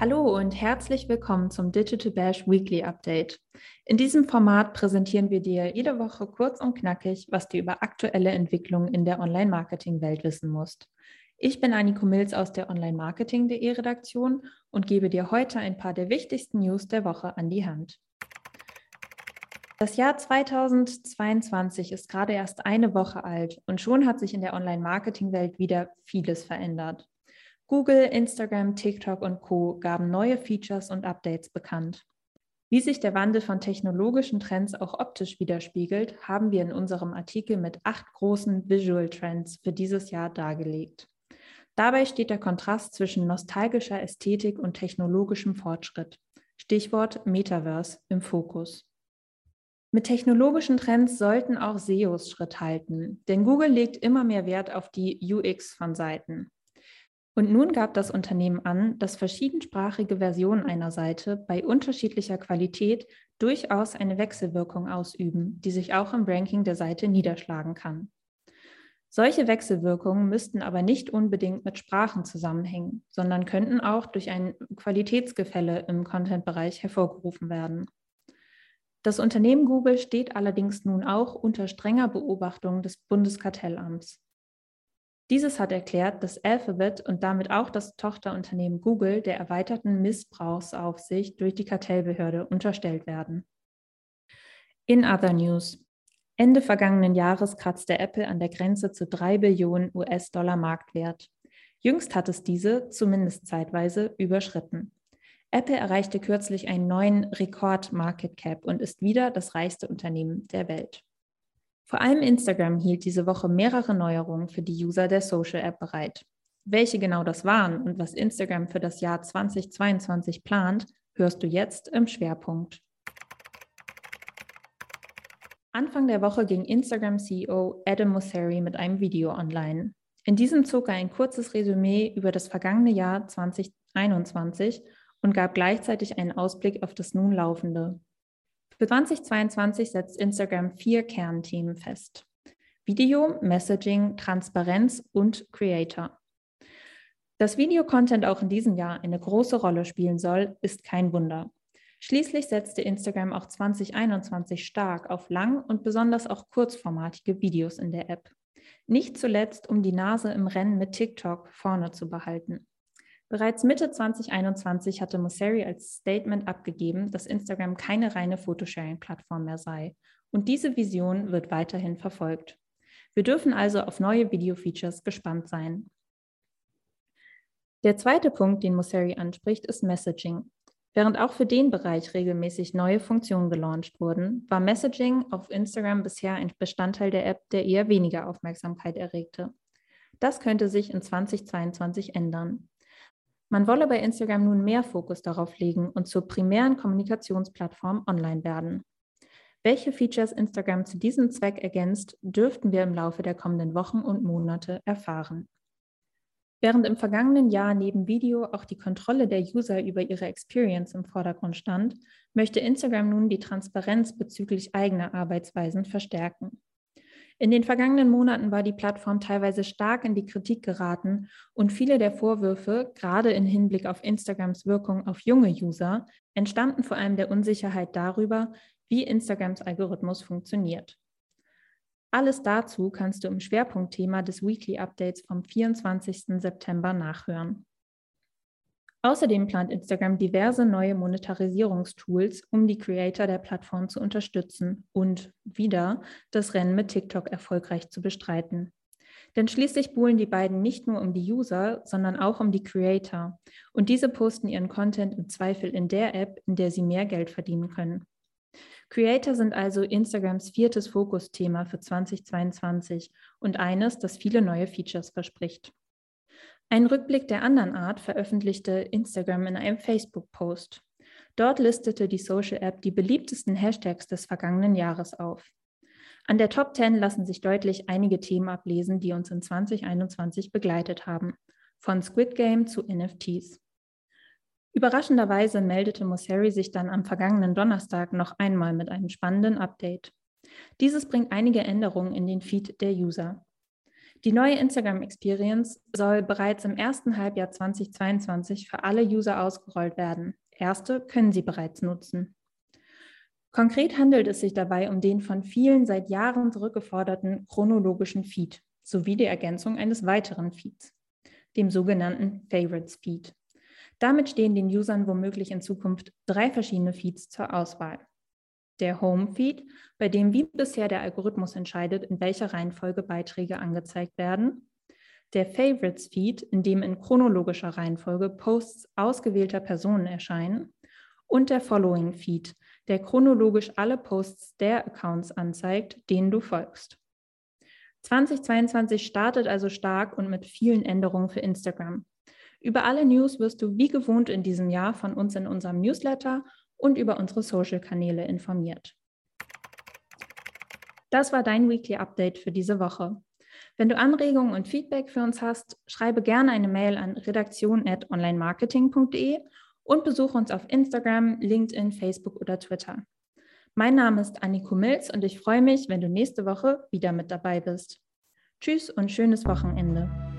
Hallo und herzlich willkommen zum Digital Bash Weekly Update. In diesem Format präsentieren wir dir jede Woche kurz und knackig, was du über aktuelle Entwicklungen in der Online-Marketing-Welt wissen musst. Ich bin Anniko Mills aus der Online-Marketing.de Redaktion und gebe dir heute ein paar der wichtigsten News der Woche an die Hand. Das Jahr 2022 ist gerade erst eine Woche alt und schon hat sich in der Online-Marketing-Welt wieder vieles verändert. Google, Instagram, TikTok und Co gaben neue Features und Updates bekannt. Wie sich der Wandel von technologischen Trends auch optisch widerspiegelt, haben wir in unserem Artikel mit acht großen Visual Trends für dieses Jahr dargelegt. Dabei steht der Kontrast zwischen nostalgischer Ästhetik und technologischem Fortschritt. Stichwort Metaverse im Fokus. Mit technologischen Trends sollten auch SEOs Schritt halten, denn Google legt immer mehr Wert auf die UX von Seiten. Und nun gab das Unternehmen an, dass verschiedensprachige Versionen einer Seite bei unterschiedlicher Qualität durchaus eine Wechselwirkung ausüben, die sich auch im Ranking der Seite niederschlagen kann. Solche Wechselwirkungen müssten aber nicht unbedingt mit Sprachen zusammenhängen, sondern könnten auch durch ein Qualitätsgefälle im Content-Bereich hervorgerufen werden. Das Unternehmen Google steht allerdings nun auch unter strenger Beobachtung des Bundeskartellamts. Dieses hat erklärt, dass Alphabet und damit auch das Tochterunternehmen Google der erweiterten Missbrauchsaufsicht durch die Kartellbehörde unterstellt werden. In other news. Ende vergangenen Jahres kratzte Apple an der Grenze zu 3 Billionen US-Dollar Marktwert. Jüngst hat es diese, zumindest zeitweise, überschritten. Apple erreichte kürzlich einen neuen Rekord-Market Cap und ist wieder das reichste Unternehmen der Welt. Vor allem Instagram hielt diese Woche mehrere Neuerungen für die User der Social App bereit. Welche genau das waren und was Instagram für das Jahr 2022 plant, hörst du jetzt im Schwerpunkt. Anfang der Woche ging Instagram-CEO Adam Mosseri mit einem Video online. In diesem zog er ein kurzes Resümee über das vergangene Jahr 2021 und gab gleichzeitig einen Ausblick auf das nun laufende. Für 2022 setzt Instagram vier Kernthemen fest. Video, Messaging, Transparenz und Creator. Dass Videocontent auch in diesem Jahr eine große Rolle spielen soll, ist kein Wunder. Schließlich setzte Instagram auch 2021 stark auf lang und besonders auch kurzformatige Videos in der App. Nicht zuletzt, um die Nase im Rennen mit TikTok vorne zu behalten. Bereits Mitte 2021 hatte Mosseri als Statement abgegeben, dass Instagram keine reine Photosharing-Plattform mehr sei. Und diese Vision wird weiterhin verfolgt. Wir dürfen also auf neue Video-Features gespannt sein. Der zweite Punkt, den Mosseri anspricht, ist Messaging. Während auch für den Bereich regelmäßig neue Funktionen gelauncht wurden, war Messaging auf Instagram bisher ein Bestandteil der App, der eher weniger Aufmerksamkeit erregte. Das könnte sich in 2022 ändern. Man wolle bei Instagram nun mehr Fokus darauf legen und zur primären Kommunikationsplattform online werden. Welche Features Instagram zu diesem Zweck ergänzt, dürften wir im Laufe der kommenden Wochen und Monate erfahren. Während im vergangenen Jahr neben Video auch die Kontrolle der User über ihre Experience im Vordergrund stand, möchte Instagram nun die Transparenz bezüglich eigener Arbeitsweisen verstärken. In den vergangenen Monaten war die Plattform teilweise stark in die Kritik geraten und viele der Vorwürfe, gerade im Hinblick auf Instagrams Wirkung auf junge User, entstanden vor allem der Unsicherheit darüber, wie Instagrams Algorithmus funktioniert. Alles dazu kannst du im Schwerpunktthema des Weekly Updates vom 24. September nachhören. Außerdem plant Instagram diverse neue Monetarisierungstools, um die Creator der Plattform zu unterstützen und wieder das Rennen mit TikTok erfolgreich zu bestreiten. Denn schließlich buhlen die beiden nicht nur um die User, sondern auch um die Creator. Und diese posten ihren Content im Zweifel in der App, in der sie mehr Geld verdienen können. Creator sind also Instagrams viertes Fokusthema für 2022 und eines, das viele neue Features verspricht. Ein Rückblick der anderen Art veröffentlichte Instagram in einem Facebook-Post. Dort listete die Social App die beliebtesten Hashtags des vergangenen Jahres auf. An der Top 10 lassen sich deutlich einige Themen ablesen, die uns in 2021 begleitet haben, von Squid Game zu NFTs. Überraschenderweise meldete Mosseri sich dann am vergangenen Donnerstag noch einmal mit einem spannenden Update. Dieses bringt einige Änderungen in den Feed der User. Die neue Instagram Experience soll bereits im ersten Halbjahr 2022 für alle User ausgerollt werden. Erste können sie bereits nutzen. Konkret handelt es sich dabei um den von vielen seit Jahren zurückgeforderten chronologischen Feed sowie die Ergänzung eines weiteren Feeds, dem sogenannten Favorites Feed. Damit stehen den Usern womöglich in Zukunft drei verschiedene Feeds zur Auswahl. Der Home Feed, bei dem wie bisher der Algorithmus entscheidet, in welcher Reihenfolge Beiträge angezeigt werden. Der Favorites Feed, in dem in chronologischer Reihenfolge Posts ausgewählter Personen erscheinen. Und der Following Feed, der chronologisch alle Posts der Accounts anzeigt, denen du folgst. 2022 startet also stark und mit vielen Änderungen für Instagram. Über alle News wirst du wie gewohnt in diesem Jahr von uns in unserem Newsletter und über unsere Social-Kanäle informiert. Das war dein Weekly Update für diese Woche. Wenn du Anregungen und Feedback für uns hast, schreibe gerne eine Mail an redaktion.onlinemarketing.de und besuche uns auf Instagram, LinkedIn, Facebook oder Twitter. Mein Name ist Anniko Milz und ich freue mich, wenn du nächste Woche wieder mit dabei bist. Tschüss und schönes Wochenende.